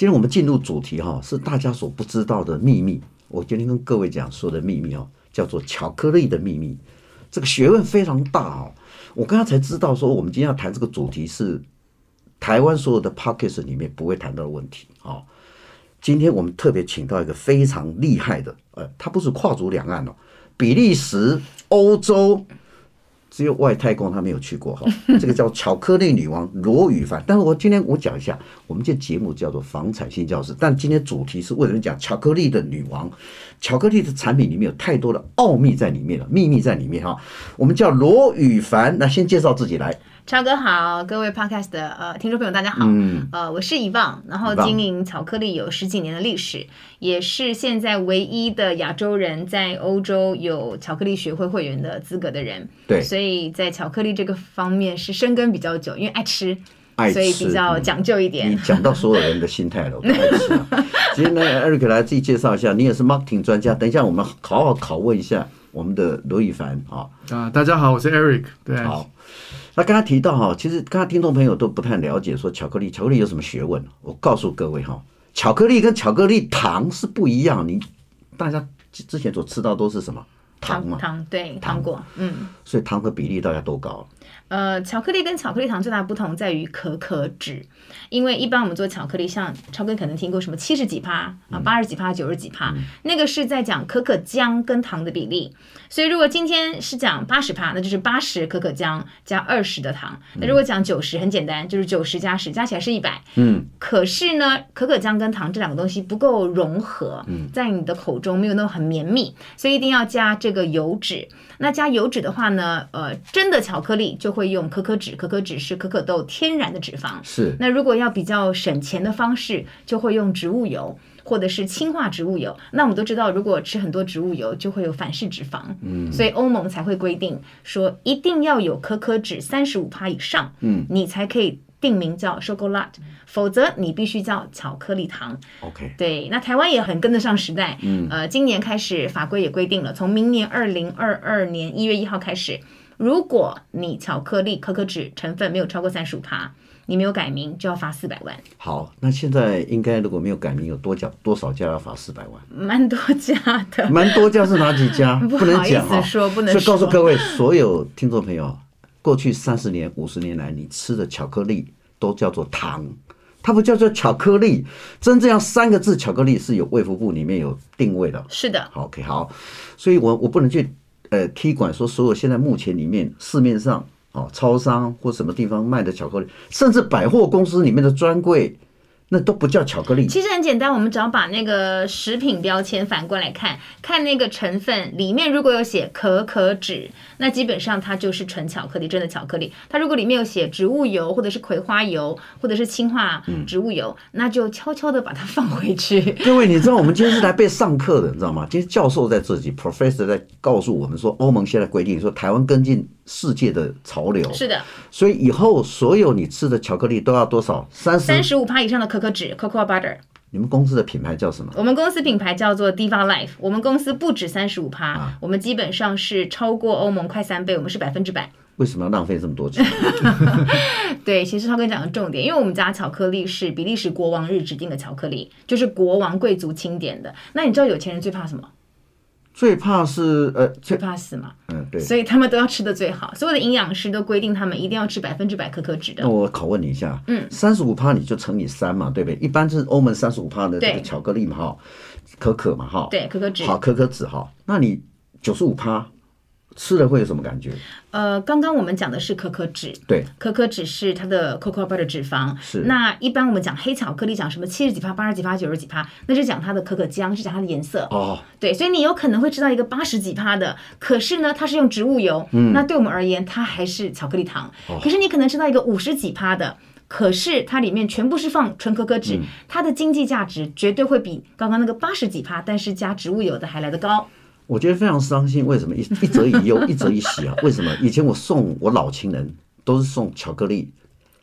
今天我们进入主题哈，是大家所不知道的秘密。我今天跟各位讲说的秘密哦，叫做巧克力的秘密。这个学问非常大哦。我刚刚才知道说，我们今天要谈这个主题是台湾所有的 Podcast 里面不会谈到的问题啊。今天我们特别请到一个非常厉害的，呃，他不是跨足两岸哦，比利时、欧洲。只有外太空他没有去过哈，这个叫巧克力女王罗宇凡。但是我今天我讲一下，我们这节目叫做房产新教室，但今天主题是为什么讲巧克力的女王？巧克力的产品里面有太多的奥秘在里面了，秘密在里面哈。我们叫罗宇凡，那先介绍自己来。超哥好，各位 Podcast 的呃听众朋友大家好，嗯，呃我是遗忘，然后经营巧克力有十几年的历史，也是现在唯一的亚洲人在欧洲有巧克力学会会员的资格的人，对，所以在巧克力这个方面是深耕比较久，因为爱吃，爱吃，所以比较讲究一点。嗯、你讲到所有人的心态了，我爱吃、啊。今天呢，Eric 来自己介绍一下，你也是 marketing 专家，等一下我们好好拷问一下我们的罗宇凡啊。啊，大家好，我是 Eric，对，好。那刚才提到哈，其实刚才听众朋友都不太了解，说巧克力，巧克力有什么学问？我告诉各位哈，巧克力跟巧克力糖是不一样。你大家之前所吃到都是什么糖嘛？糖，对，糖果，嗯。所以糖的比例大概多高？呃，巧克力跟巧克力糖最大的不同在于可可脂，因为一般我们做巧克力，像超哥可能听过什么七十几趴啊，八十几趴，九十几趴，那个是在讲可可浆跟糖的比例。所以如果今天是讲八十趴，那就是八十可可浆加二十的糖。那如果讲九十，很简单，就是九十加十加起来是一百。嗯。可是呢，可可浆跟糖这两个东西不够融合，在你的口中没有那么很绵密，所以一定要加这个油脂。那加油脂的话呢，呃，真的巧克力就会用可可脂，可可脂是可可豆天然的脂肪。是。那如果要比较省钱的方式，就会用植物油或者是氢化植物油。那我们都知道，如果吃很多植物油，就会有反式脂肪。嗯。所以欧盟才会规定说，一定要有可可脂三十五趴以上，嗯，你才可以。定名叫 chocolate，否则你必须叫巧克力糖。OK，对，那台湾也很跟得上时代。嗯，呃，今年开始法规也规定了，从明年二零二二年一月一号开始，如果你巧克力可可脂成分没有超过三十五趴，你没有改名就要罚四百万。好，那现在应该如果没有改名，有多家多少家要罚四百万？蛮多家的。蛮多家是哪几家？不好意思说，不能说。所以告诉各位所有听众朋友。过去三十年、五十年来，你吃的巧克力都叫做糖，它不叫做巧克力。真正要三个字，巧克力是有卫福部里面有定位的。是的。OK，好，所以我我不能去呃踢馆说所有现在目前里面市面上啊，超商或什么地方卖的巧克力，甚至百货公司里面的专柜。那都不叫巧克力。其实很简单，我们只要把那个食品标签反过来看，看那个成分里面如果有写可可脂，那基本上它就是纯巧克力，真的巧克力。它如果里面有写植物油，或者是葵花油，或者是氢化植物油，嗯、那就悄悄的把它 放回去。各位，你知道我们今天是来被上课的，你知道吗？今天教授在自己，professor 在告诉我们说，欧盟现在规定说，台湾跟进世界的潮流。是的。所以以后所有你吃的巧克力都要多少？三十三十五趴以上的可。可可脂 （cocoa butter），你们公司的品牌叫什么？我们公司品牌叫做 Diva Life。我们公司不止三十五趴，啊、我们基本上是超过欧盟快三倍，我们是百分之百。为什么要浪费这么多钱？对，其实超哥讲的重点，因为我们家巧克力是比利时国王日指定的巧克力，就是国王贵族钦点的。那你知道有钱人最怕什么？最怕是呃，最怕死嘛。嗯，对。所以他们都要吃的最好，所有的营养师都规定他们一定要吃百分之百可可脂的。那我拷问你一下，嗯，三十五帕你就乘以三嘛，对不对？一般是欧盟三十五帕的这个巧克力嘛，哈，可可嘛，哈，对，可可脂，好，可可脂哈，那你九十五趴。吃了会有什么感觉？呃，刚刚我们讲的是可可脂，对，可可脂是它的 cocoa butter 的脂肪。是。那一般我们讲黑巧克力，讲什么七十几趴、八十几趴、九十几趴，那是讲它的可可浆，是讲它的颜色。哦。对，所以你有可能会吃到一个八十几趴的，可是呢，它是用植物油。嗯。那对我们而言，它还是巧克力糖。哦。可是你可能吃到一个五十几趴的，可是它里面全部是放纯可可脂，嗯，它的经济价值绝对会比刚刚那个八十几趴，但是加植物油的还来得高。我觉得非常伤心，为什么一一则以忧，一则以喜啊？为什么以前我送我老情人都是送巧克力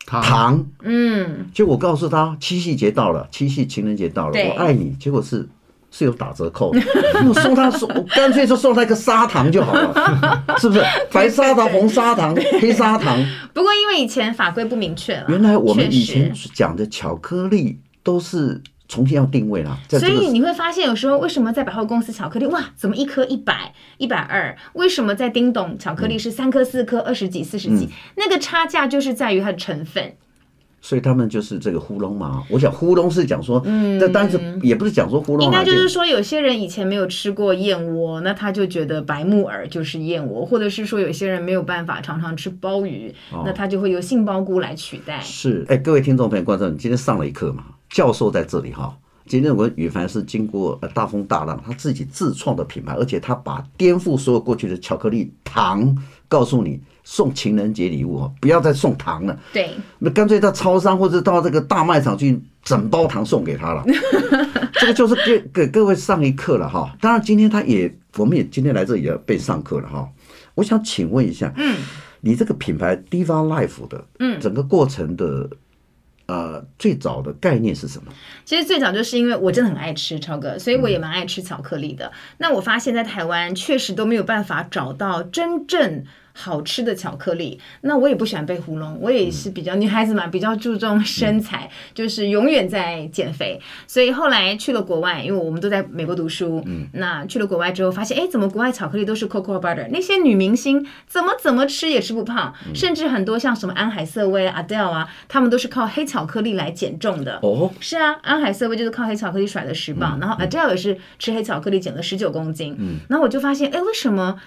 糖，嗯，结果我告诉他七夕节到了，七夕情人节到了，我爱你，结果是是有打折扣的，我送他送，我干脆就送他一个砂糖就好了，是不是？白砂糖、红砂糖、黑砂糖。不过因为以前法规不明确了，原来我们以前讲的巧克力。都是重新要定位啦。所以你会发现，有时候为什么在百货公司巧克力哇，怎么一颗一百、一百二？为什么在叮咚巧克力是三颗、四颗、二十几、四十几？嗯、那个差价就是在于它的成分。所以他们就是这个糊弄嘛，我想糊弄是讲说，嗯，但但是也不是讲说呼咙，应该就是说有些人以前没有吃过燕窝，那他就觉得白木耳就是燕窝，或者是说有些人没有办法常常吃鲍鱼，哦、那他就会由杏鲍菇来取代。是，哎，各位听众朋友、观众，你今天上了一课嘛？教授在这里哈，今天我们宇凡是经过大风大浪，他自己自创的品牌，而且他把颠覆所有过去的巧克力糖，告诉你。送情人节礼物哦，不要再送糖了。对，那干脆到超商或者到这个大卖场去整包糖送给他了。这个就是给给各位上一课了哈。当然，今天他也，我们也今天来这里也被上课了哈。我想请问一下，嗯，你这个品牌 Diva Life 的，嗯，整个过程的，呃，最早的概念是什么？其实最早就是因为我真的很爱吃超哥，所以我也蛮爱吃巧克力的。那我发现，在台湾确实都没有办法找到真正。好吃的巧克力，那我也不喜欢被糊弄，我也是比较女孩子嘛，比较注重身材，就是永远在减肥。所以后来去了国外，因为我们都在美国读书，嗯，那去了国外之后发现，哎，怎么国外巧克力都是 cocoa butter？那些女明星怎么怎么吃也吃不胖，甚至很多像什么安海瑟薇、Adele 啊，他们都是靠黑巧克力来减重的。哦，是啊，安海瑟薇就是靠黑巧克力甩了十磅，然后 Adele 也是吃黑巧克力减了十九公斤。嗯，然后我就发现，哎，为什么？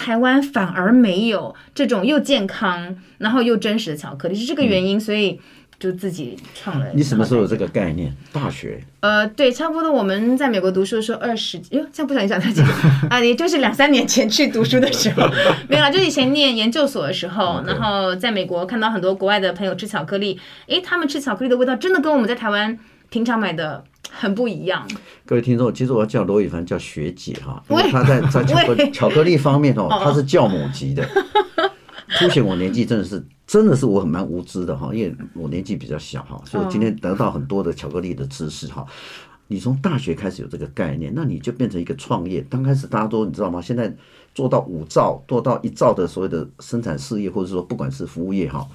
台湾反而没有这种又健康，然后又真实的巧克力，是这个原因，所以就自己创了。你什么时候有这个概念？大学？呃，对，差不多我们在美国读书的时候，二十，哟，这样不小心讲太久啊，也就是两三年前去读书的时候，没有啦，就以前念研究所的时候，然后在美国看到很多国外的朋友吃巧克力，诶，他们吃巧克力的味道真的跟我们在台湾平常买的。很不一样。各位听众，其实我要叫罗宇凡叫学姐哈，因为他在 在巧克巧克力方面哦，他是教母级的，凸显我年纪真的是真的是我很蛮无知的哈，因为我年纪比较小哈，所以我今天得到很多的巧克力的知识哈。你从大学开始有这个概念，那你就变成一个创业。刚开始大家都你知道吗？现在做到五兆，做到一兆的所谓的生产事业，或者说不管是服务业哈，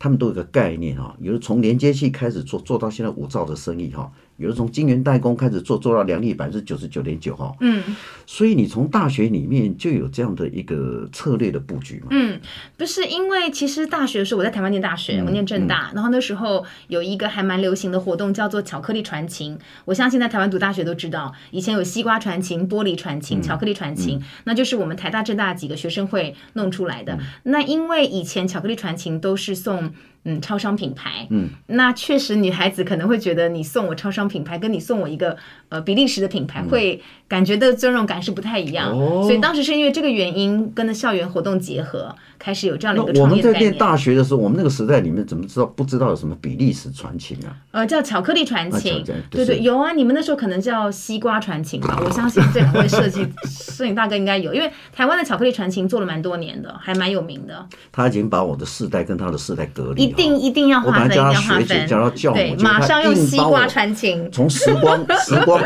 他们都有个概念哈，有的从连接器开始做，做到现在五兆的生意哈。比如从晶圆代工开始做，做到良率百分之九十九点九哈。嗯，所以你从大学里面就有这样的一个策略的布局嘛？嗯，不是，因为其实大学的时候我在台湾念大学，嗯、我念正大，嗯、然后那时候有一个还蛮流行的活动叫做巧克力传情。我相信在台湾读大学都知道，以前有西瓜传情、玻璃传情、巧克力传情，那就是我们台大、正大几个学生会弄出来的。嗯、那因为以前巧克力传情都是送。嗯，超商品牌，嗯，那确实女孩子可能会觉得你送我超商品牌，跟你送我一个呃比利时的品牌，会感觉的尊荣感是不太一样。哦，所以当时是因为这个原因，跟的校园活动结合，开始有这样的一个创业概念。我们在念大学的时候，我们那个时代里面怎么知道不知道有什么比利时传情啊？呃，叫巧克力传情，对对，有啊，你们那时候可能叫西瓜传情吧？我相信这两位设计摄影大哥应该有，因为台湾的巧克力传情做了蛮多年的，还蛮有名的。他已经把我的世代跟他的世代隔离。一定一定要划分，一定要划分。对，马上用西瓜传情，从时光 时光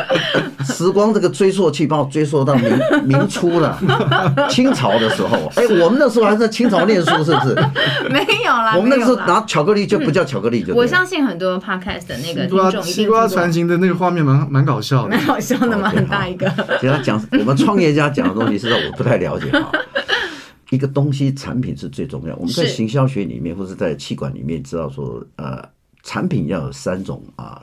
时光这个追溯器，把我追溯到明明初了，清朝的时候。哎，我们那时候还在清朝念书，是不是？没有啦，我们那个时候拿巧克力就不叫巧克力，就我相信很多 podcast 的那个听众西瓜传情的那个画面蛮蛮搞笑的，蛮搞笑的嘛，很大一个。其实他讲我们创业家讲的东西，实在我不太了解哈。一个东西产品是最重要。我们在行销学里面，或者在气管里面，知道说，呃，产品要有三种啊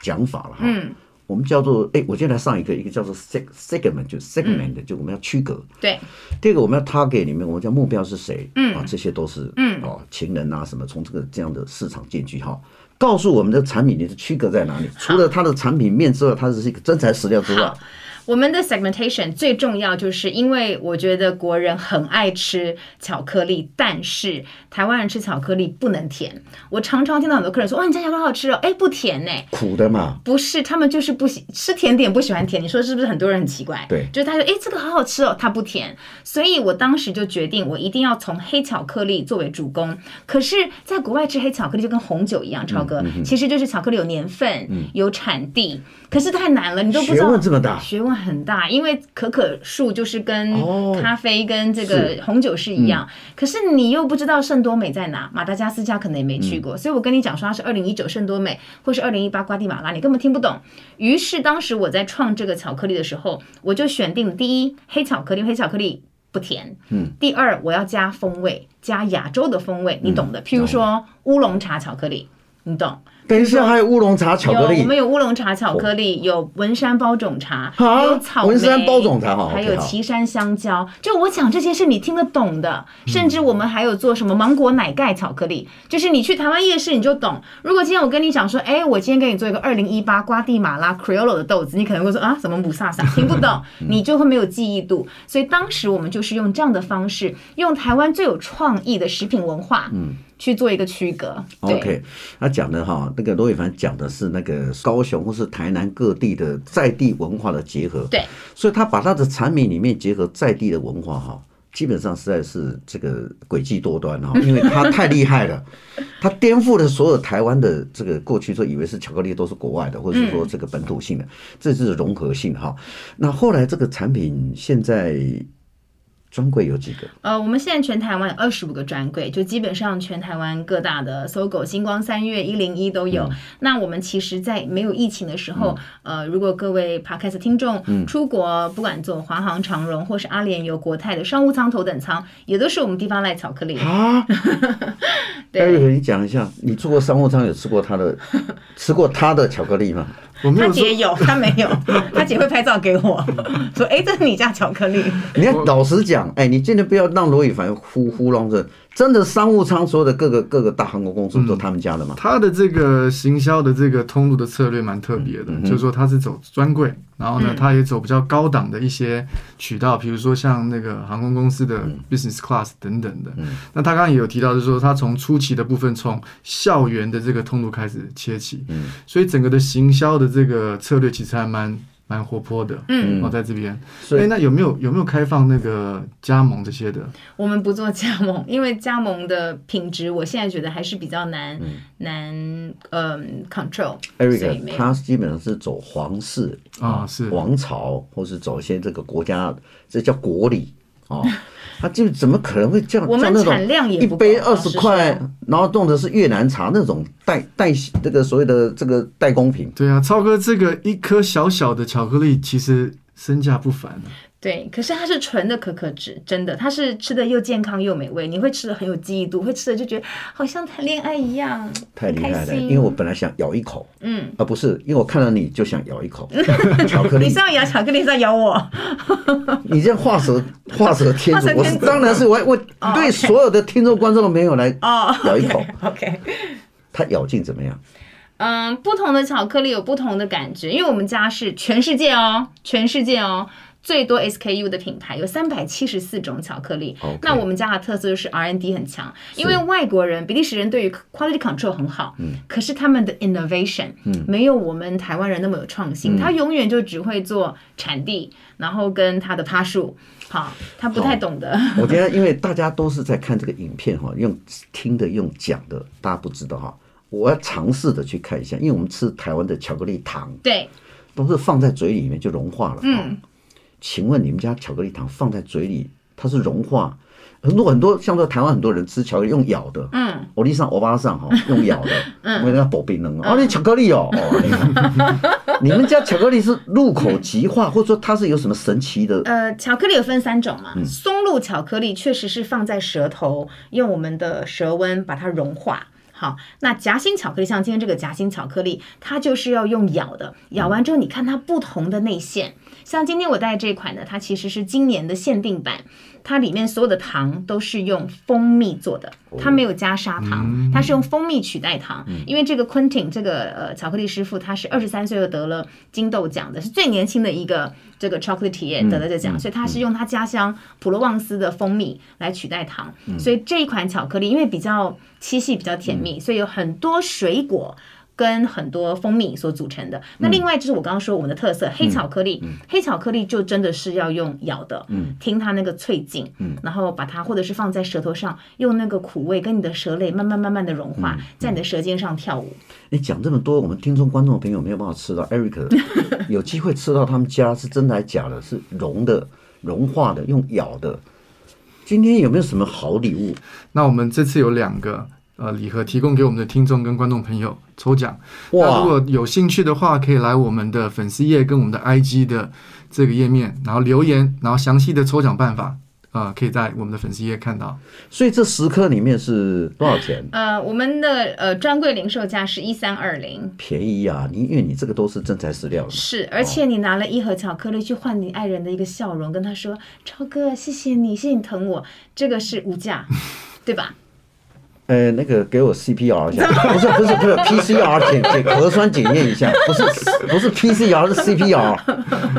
讲法了哈。嗯。我们叫做哎，我今天来上一个，一个叫做 segment，就 segment，就我们要区隔。对。第二个我们要 target 里面，我们叫目标是谁？嗯。啊，这些都是嗯哦，情人啊什么，从这个这样的市场进去哈，告诉我们的产品你的区隔在哪里？除了它的产品面之外，它是一个真材实料之外。我们的 segmentation 最重要，就是因为我觉得国人很爱吃巧克力，但是台湾人吃巧克力不能甜。我常常听到很多客人说：“哇，你家巧克力好好吃哦，哎，不甜呢，苦的嘛。”不是，他们就是不喜吃甜点，不喜欢甜。你说是不是？很多人很奇怪。对，就是他说：“哎，这个好好吃哦，它不甜。”所以我当时就决定，我一定要从黑巧克力作为主攻。可是，在国外吃黑巧克力就跟红酒一样，超哥，其实就是巧克力有年份，有产地，可是太难了，你都不知道。学问这么大，学问。很大，因为可可树就是跟咖啡跟这个红酒是一样。嗯、可是你又不知道圣多美在哪，马达加斯加可能也没去过，嗯、所以我跟你讲说它是二零一九圣多美，或是二零一八瓜地马拉，你根本听不懂。于是当时我在创这个巧克力的时候，我就选定了第一黑巧克力，黑巧克力不甜。嗯。第二，我要加风味，加亚洲的风味，你懂的。譬如说乌龙茶巧克力，你懂。等一下，还有乌龙茶巧克力。我们有乌龙茶巧克力，有文山包种茶，有草，文山包种茶，还有岐山香蕉。就我讲这些是你听得懂的，甚至我们还有做什么芒果奶盖巧克力，就是你去台湾夜市你就懂。如果今天我跟你讲说，哎，我今天给你做一个二零一八瓜地马拉 Criollo 的豆子，你可能会说啊，什么母萨萨，听不懂，你就会没有记忆度。所以当时我们就是用这样的方式，用台湾最有创意的食品文化，嗯。去做一个区隔。OK，他讲的哈，那个罗伟凡讲的是那个高雄或是台南各地的在地文化的结合。对，所以他把他的产品里面结合在地的文化哈，基本上实在是这个诡计多端哈，因为他太厉害了，他颠覆了所有台湾的这个过去说以为是巧克力都是国外的，或者是说这个本土性的，这是融合性哈。那后来这个产品现在。专柜有几个？呃，我们现在全台湾有二十五个专柜，就基本上全台湾各大的搜狗、星光三月、一零一都有。嗯、那我们其实，在没有疫情的时候，嗯、呃，如果各位 Podcast 听众出国，嗯、不管坐华航、长荣或是阿联酋、国泰的商务舱、头等舱，也都是我们地方赖巧克力啊。对，你讲一下，你坐过商务舱有吃过他的，吃过他的巧克力吗？他姐有，他没有，他姐会拍照给我，说：“哎，这是你家巧克力。”你要老实讲，哎，你真的不要让罗宇凡呼呼弄着。真的商务舱所有的各个各个大航空公司都他们家的吗？他的这个行销的这个通路的策略蛮特别的，就是说他是走专柜，然后呢，他也走比较高档的一些渠道，比如说像那个航空公司的 business class 等等的。那他刚刚也有提到，就是说他从初期的部分，从校园的这个通路开始切起，所以整个的行销的这个策略其实还蛮。蛮活泼的，嗯，我在这边，所以那有没有有没有开放那个加盟这些的？我们不做加盟，因为加盟的品质，我现在觉得还是比较难难嗯 control。Eric，他基本上是走皇室啊，是。王朝，或是走一些这个国家，这叫国礼啊。他就怎么可能会这样？我们产量也不一杯二十块，然后用的是越南茶那种代代这个所谓的这个代工品。对啊，超哥，这个一颗小小的巧克力其实身价不凡啊。对，可是它是纯的可可脂，真的，它是吃的又健康又美味，你会吃的很有记忆度，会吃的就觉得好像谈恋爱一样，太厉害了。因为我本来想咬一口，嗯，啊不是因为我看到你就想咬一口 巧克力。你是要咬巧克力，是要咬我？你这样画蛇画蛇添足，我是当然是我我对所有的听众观众朋友来咬一口。OK，它咬劲怎么样？嗯，不同的巧克力有不同的感觉，因为我们家是全世界哦，全世界哦。最多 SKU 的品牌有三百七十四种巧克力。那我们家的特色就是 R&D 很强，因为外国人、比利时人对于 quality control 很好，嗯，可是他们的 innovation，嗯，没有我们台湾人那么有创新，嗯、他永远就只会做产地，然后跟他的趴数，好，他不太懂得。我觉得，因为大家都是在看这个影片哈，用听的、用讲的，大家不知道哈，我要尝试的去看一下，因为我们吃台湾的巧克力糖，对，都是放在嘴里面就融化了，嗯。请问你们家巧克力糖放在嘴里，它是融化？很多很多，像说台湾很多人吃巧克力用咬的，嗯，欧弟上欧巴上哈用咬的，嗯，我给他保冰冷。哦，你巧克力哦，哦，你们家巧克力是入口即化，或者说它是有什么神奇的？呃，巧克力有分三种嘛，松露巧克力确实是放在舌头，用我们的舌温把它融化。好，那夹心巧克力像今天这个夹心巧克力，它就是要用咬的，咬完之后你看它不同的内馅。像今天我带这款呢，它其实是今年的限定版，它里面所有的糖都是用蜂蜜做的，它没有加砂糖，它是用蜂蜜取代糖。因为这个 Quentin 这个呃巧克力师傅，他是二十三岁就得了金豆奖的，是最年轻的一个这个 chocolatier 得了这奖，所以他是用他家乡普罗旺斯的蜂蜜来取代糖。所以这一款巧克力因为比较七系比较甜蜜，所以有很多水果。跟很多蜂蜜所组成的。那另外就是我刚刚说我们的特色、嗯、黑巧克力，黑巧克力就真的是要用咬的，嗯，听它那个脆劲，嗯，然后把它或者是放在舌头上，用那个苦味跟你的舌类慢慢慢慢的融化，在你的舌尖上跳舞。你讲这么多，我们听众观众朋友没有办法吃到，Eric 有机会吃到他们家是真的还假的？是融的、融化的，用咬的。今天有没有什么好礼物？那我们这次有两个呃礼盒提供给我们的听众跟观众朋友抽奖。哇！那如果有兴趣的话，可以来我们的粉丝页跟我们的 IG 的这个页面，然后留言，然后详细的抽奖办法。啊、呃，可以在我们的粉丝页看到。所以这十颗里面是多少钱？呃，我们的呃专柜零售价是一三二零，便宜啊！你因为你这个都是真材实料的。是，而且你拿了一盒巧克力去换你爱人的一个笑容，跟他说：“超哥，谢谢你，谢谢你疼我。”这个是无价，对吧？呃，那个给我 CPR 一下，不是不是不是 PCR 检检核酸检验一下，不是不是 PCR 是 CPR。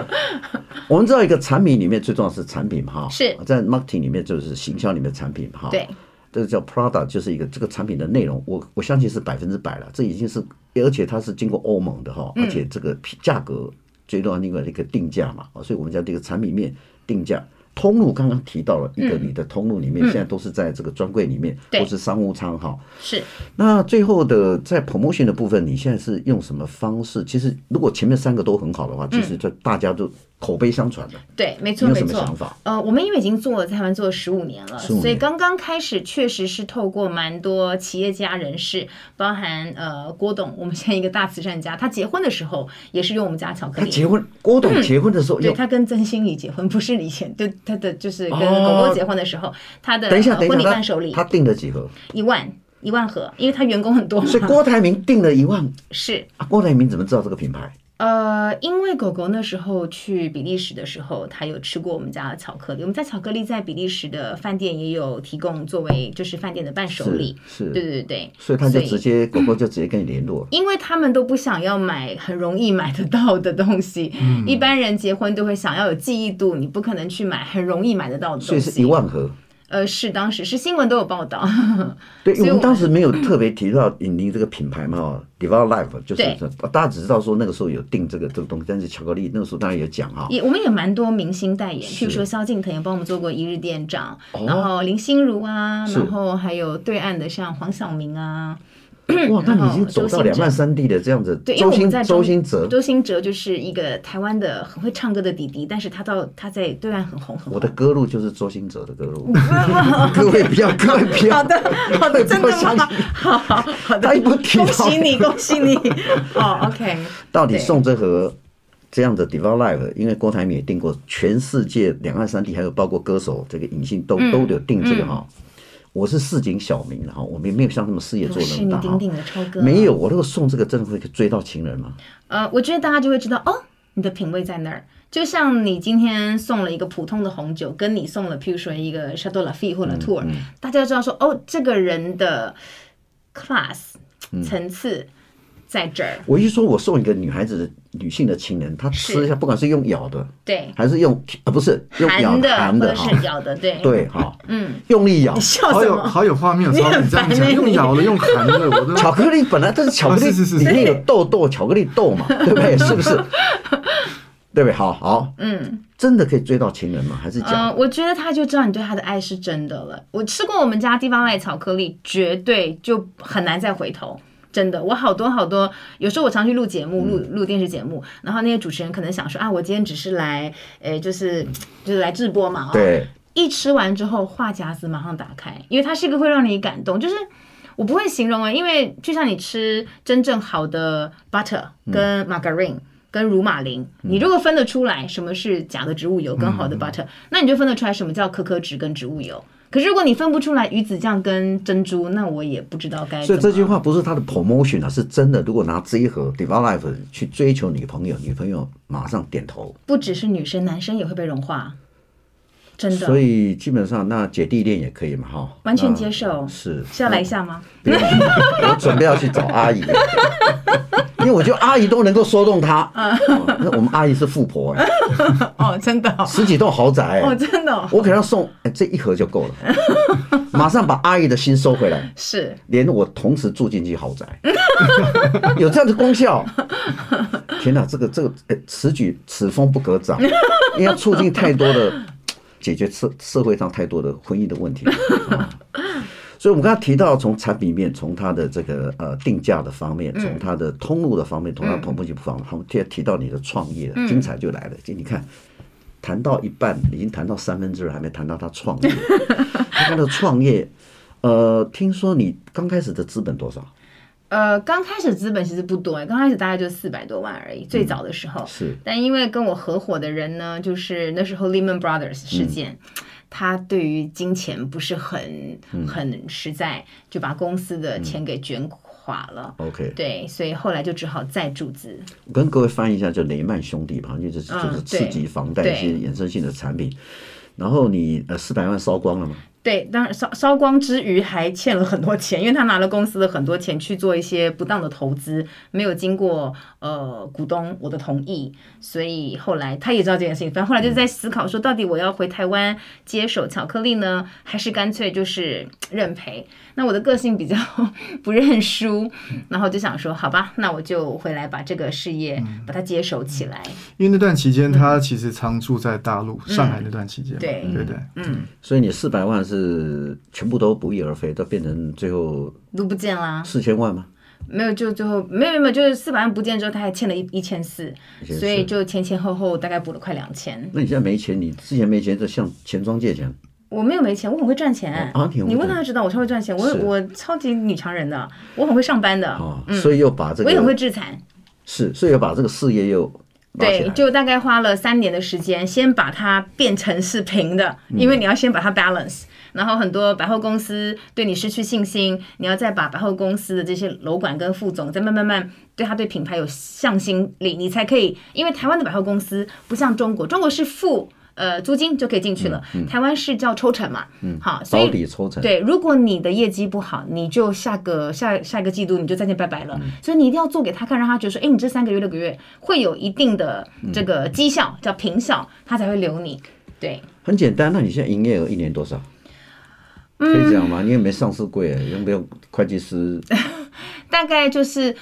我们知道一个产品里面最重要是产品哈，是在 marketing 里面就是行销里面的产品哈，对，这个叫 product 就是一个这个产品的内容，我我相信是百分之百了，这已经是而且它是经过欧盟的哈，而且这个价格最重要另外一个定价嘛，所以我们叫这个产品面定价。通路刚刚提到了一个，你的通路里面现在都是在这个专柜里面，或是商务舱哈。是。那最后的在 promotion 的部分，你现在是用什么方式？其实如果前面三个都很好的话，其实这大家都口碑相传的。对，没错没错。呃，我们因为已经做了在台湾做了十五年了，所以刚刚开始确实是透过蛮多企业家人士，包含呃郭董，我们现在一个大慈善家，他结婚的时候也是用我们家巧克力。他结婚，郭董结婚的时候，对他跟曾心怡结婚，不是以前就。他的就是跟狗狗结婚的时候，他的婚礼伴手礼，他订了几盒？一万一万盒，因为他员工很多，所以郭台铭订了一万。是啊，郭台铭怎么知道这个品牌？呃，因为狗狗那时候去比利时的时候，它有吃过我们家的巧克力。我们家巧克力在比利时的饭店也有提供，作为就是饭店的伴手礼。是，对对对。所以它就直接狗狗就直接跟你联络。因为他们都不想要买很容易买得到的东西。嗯。一般人结婚都会想要有记忆度，你不可能去买很容易买得到的东西。所以是一万盒。呃，是当时是新闻都有报道。对，我们当时没有特别提到引领这个品牌嘛 d e v e l o p Life 就是大家只知道说那个时候有定这个这个东西，但是巧克力那个时候当然有讲哈。也我们也蛮多明星代言，譬如说萧敬腾也帮我们做过一日店长，然后林心如啊，然后还有对岸的像黄晓明啊。哇，那你已经走到两岸三地的这样子。对，因为我们在周兴哲，周兴哲就是一个台湾的很会唱歌的弟弟，但是他到他在对岸很红很红。我的歌路就是周兴哲的歌路，各位不要，各位不要，好的，好的，真的吗？好好好的，恭喜你，恭喜你。哦，OK。到底送这盒这样的 Devour Life，因为郭台铭也订过，全世界两岸三地还有包括歌手这个影星都都有订这个哈。我是市井小民，然后我们没有像他们事业做那么大。鼎鼎的超哥，没有，我如果送这个，真的会追到情人吗？呃，我觉得大家就会知道哦，你的品味在那儿。就像你今天送了一个普通的红酒，跟你送了，譬如说一个 Chateau Lafite 或者嗯、大家就知道说哦，这个人的 class 层次。嗯在这儿，我一说，我送一个女孩子的女性的情人，她吃一下，不管是用咬的，对，还是用啊，不是用咬的，含的，是咬的，对，对，好，嗯，用力咬，好有好有画面，你这样讲，用咬的，用含的，我都巧克力本来都是巧克力，里面有豆豆，巧克力豆嘛，对不对？是不是？对不对？好好，嗯，真的可以追到情人吗？还是假的？我觉得他就知道你对他的爱是真的了。我吃过我们家 Devour Life 巧克力，绝对就很难再回头。真的，我好多好多，有时候我常去录节目，录录电视节目，然后那些主持人可能想说啊，我今天只是来，呃，就是就是来直播嘛，对。一吃完之后，话匣子马上打开，因为它是一个会让你感动，就是我不会形容啊，因为就像你吃真正好的 butter 跟 margarine 跟乳马林，你如果分得出来什么是假的植物油跟好的 butter，那你就分得出来什么叫可可脂跟植物油。可是如果你分不出来鱼子酱跟珍珠，那我也不知道该。所以这句话不是他的 promotion 啊，是真的。如果拿这一盒 Devour Life 去追求女朋友，女朋友马上点头。不只是女生，男生也会被融化。真的。所以基本上那姐弟恋也可以嘛，哈，完全接受。是。是要来一下吗？我准备要去找阿姨。因为我觉得阿姨都能够说动他，那我们阿姨是富婆哎，哦，真的，十几栋豪宅哦，真的，我给她送哎这一盒就够了，马上把阿姨的心收回来，是，连我同时住进去豪宅，有这样的功效，天哪，这个这个哎此举此风不可长，因为要促进太多的解决社社会上太多的婚姻的问题。所以，我们刚才提到，从产品面，从它的这个呃定价的方面，从它的通路的方面，从它同步性方面，他们提提到你的创业，精彩就来了。就你看，谈到一半，已经谈到三分之二，还没谈到他创业。他的创业，呃，听说你刚开始的资本多少？呃，刚开始资本其实不多哎，刚开始大概就四百多万而已。最早的时候是，但因为跟我合伙的人呢，就是那时候 Lehman Brothers 事件。他对于金钱不是很很实在，就把公司的钱给卷垮了。OK，对，所以后来就只好再注资。我跟各位翻译一下，就雷曼兄弟嘛，就是就是刺激房贷一些衍生性的产品。然后你呃四百万烧光了吗？对，当然烧烧光之余还欠了很多钱，因为他拿了公司的很多钱去做一些不当的投资，没有经过呃股东我的同意，所以后来他也知道这件事情，反正后来就在思考说，到底我要回台湾接手巧克力呢，还是干脆就是认赔？那我的个性比较不认输，然后就想说，好吧，那我就回来把这个事业把它接手起来。因为那段期间他其实常住在大陆、嗯、上海那段期间，对对对，嗯，所以你四百万。是全部都不翼而飞，都变成最后都不见啦。四千万吗？没有，就最后没有没有，就是四百万不见之后，他还欠了一一千四，所以就前前后后大概补了快两千。那你现在没钱，你之前没钱就向钱庄借钱？我没有没钱，我很会赚钱。啊，你问他就知道，我超会赚钱，我我超级女强人的，我很会上班的。哦，所以又把这个，我也很会制裁。是，所以又把这个事业又。对，就大概花了三年的时间，先把它变成是平的，因为你要先把它 balance，然后很多百货公司对你失去信心，你要再把百货公司的这些楼管跟副总再慢慢慢对他对品牌有向心力，你才可以，因为台湾的百货公司不像中国，中国是付。呃，租金就可以进去了。嗯嗯、台湾是叫抽成嘛，嗯，好，所以抽成。对，如果你的业绩不好，你就下个下下一个季度你就再见拜拜了。嗯、所以你一定要做给他看，让他觉得说，哎，你这三个月六个月会有一定的这个绩效，嗯、叫平效，他才会留你。对，很简单。那你现在营业额一年多少？可以这样吗？你也没上市柜，用不用会计师？大概就是。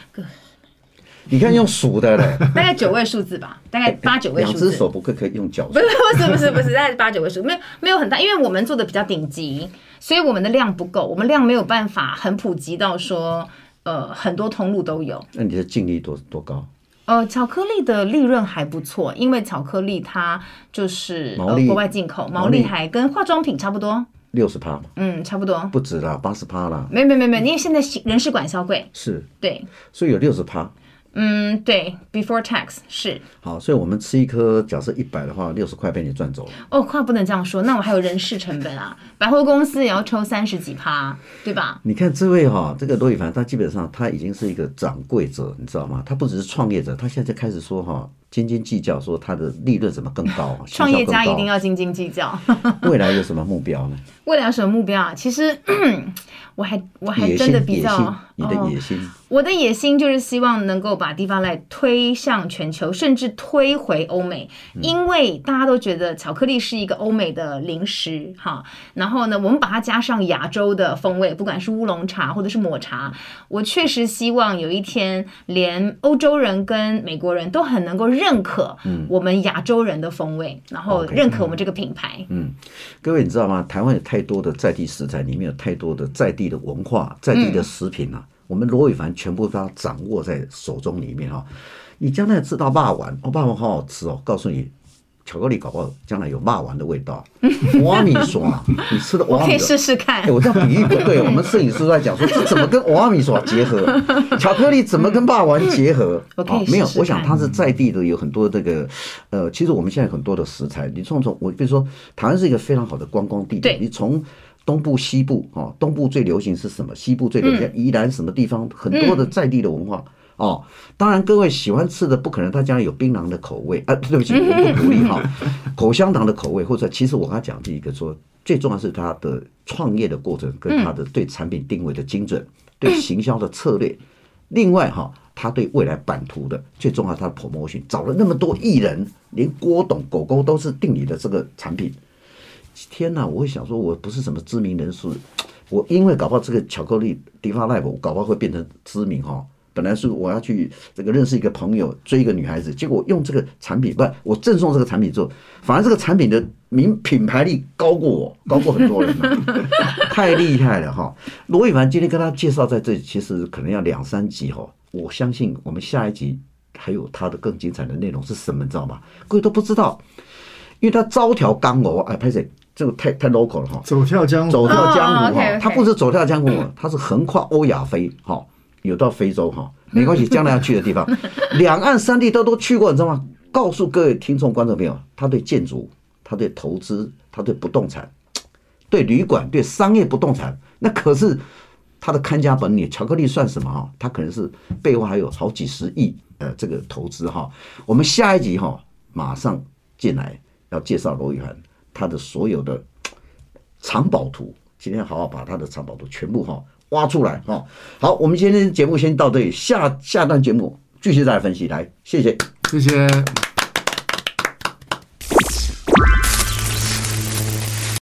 你看用数的嘞，大概九位数字吧，大概八九位数字。两只手不可可以用脚？不是不是不是不是，大概八九位数，没有没有很大，因为我们做的比较顶级，所以我们的量不够，我们量没有办法很普及到说，呃，很多通路都有。那你的净利多多高？呃，巧克力的利润还不错，因为巧克力它就是呃国外进口，毛利还跟化妆品差不多，六十趴嘛，嗯，差不多，不止啦，八十趴啦。没没没没，因为现在人事管销贵，是，对，所以有六十趴。嗯，对，before tax 是好，所以我们吃一颗，假设一百的话，六十块被你赚走了。哦，话不能这样说，那我还有人事成本啊，百货公司也要抽三十几趴，对吧？你看这位哈、哦，这个罗宇凡，他基本上他已经是一个掌柜者，你知道吗？他不只是创业者，他现在就开始说哈、哦，斤斤计较，说他的利润怎么更高。创业家一定要斤斤计较。未来有什么目标呢？未来有什么目标啊？其实 我还我还真的比较。你的野心，哦，我的野心就是希望能够把地方来推向全球，甚至推回欧美，因为大家都觉得巧克力是一个欧美的零食，哈。然后呢，我们把它加上亚洲的风味，不管是乌龙茶或者是抹茶，我确实希望有一天，连欧洲人跟美国人都很能够认可我们亚洲人的风味，然后认可我们这个品牌。嗯，各位你知道吗？台湾有太多的在地食材，里面有太多的在地的文化、在地的食品啊。我们罗宇凡全部都要掌握在手中里面哈，你将来吃到霸王，哦，霸王好好吃哦。告诉你，巧克力搞不好将来有骂完的味道。瓦米耍，你吃的瓦米，我可以试试看。哎，我这样比喻不对，我们摄影师在讲说，这怎么跟瓦米耍结合？巧克力怎么跟霸王结合？哦，没有，我想它是在地的，有很多这个呃，其实我们现在很多的食材，你从从我比如说，台湾是一个非常好的观光地点，你从。东部、西部啊，东部最流行是什么？西部最流行宜兰什么地方？很多的在地的文化，哦。当然，各位喜欢吃的不可能他家里有槟榔的口味啊，对不起，我不鼓励哈。口香糖的口味，或者其实我刚才讲第一个说，最重要是他的创业的过程跟他的对产品定位的精准，对行销的策略。另外哈，他对未来版图的最重要，他的 promotion 找了那么多艺人，连郭董、狗狗都是定你的这个产品。天哪！我会想说，我不是什么知名人士，我因为搞不好这个巧克力 Diva Life，我搞不好会变成知名哈。本来是我要去这个认识一个朋友，追一个女孩子，结果用这个产品，不，我赠送这个产品之后，反而这个产品的名品牌力高过我，高过很多人，太厉害了哈。罗宇凡今天跟他介绍在这里，其实可能要两三集哈。我相信我们下一集还有他的更精彩的内容是什么，你知道吗？各位都不知道，因为他招条刚哦，哎，拍谁？这个太太 local 了哈，走跳江湖，走跳江湖哈，他不是走跳江湖，他是横跨欧亚非哈，有到非洲哈，没关系，将来要去的地方，两岸三地都都去过，你知道吗？告诉各位听众观众朋友，他对建筑，他对投资，他对不动产，对旅馆，对商业不动产，那可是他的看家本领。巧克力算什么哈？他可能是背后还有好几十亿呃这个投资哈。我们下一集哈，马上进来要介绍罗宇涵。他的所有的藏宝图，今天好好把他的藏宝图全部哈挖出来哈。好，我们今天节目先到这里，下下段节目继续再来分析。来，谢谢，谢谢。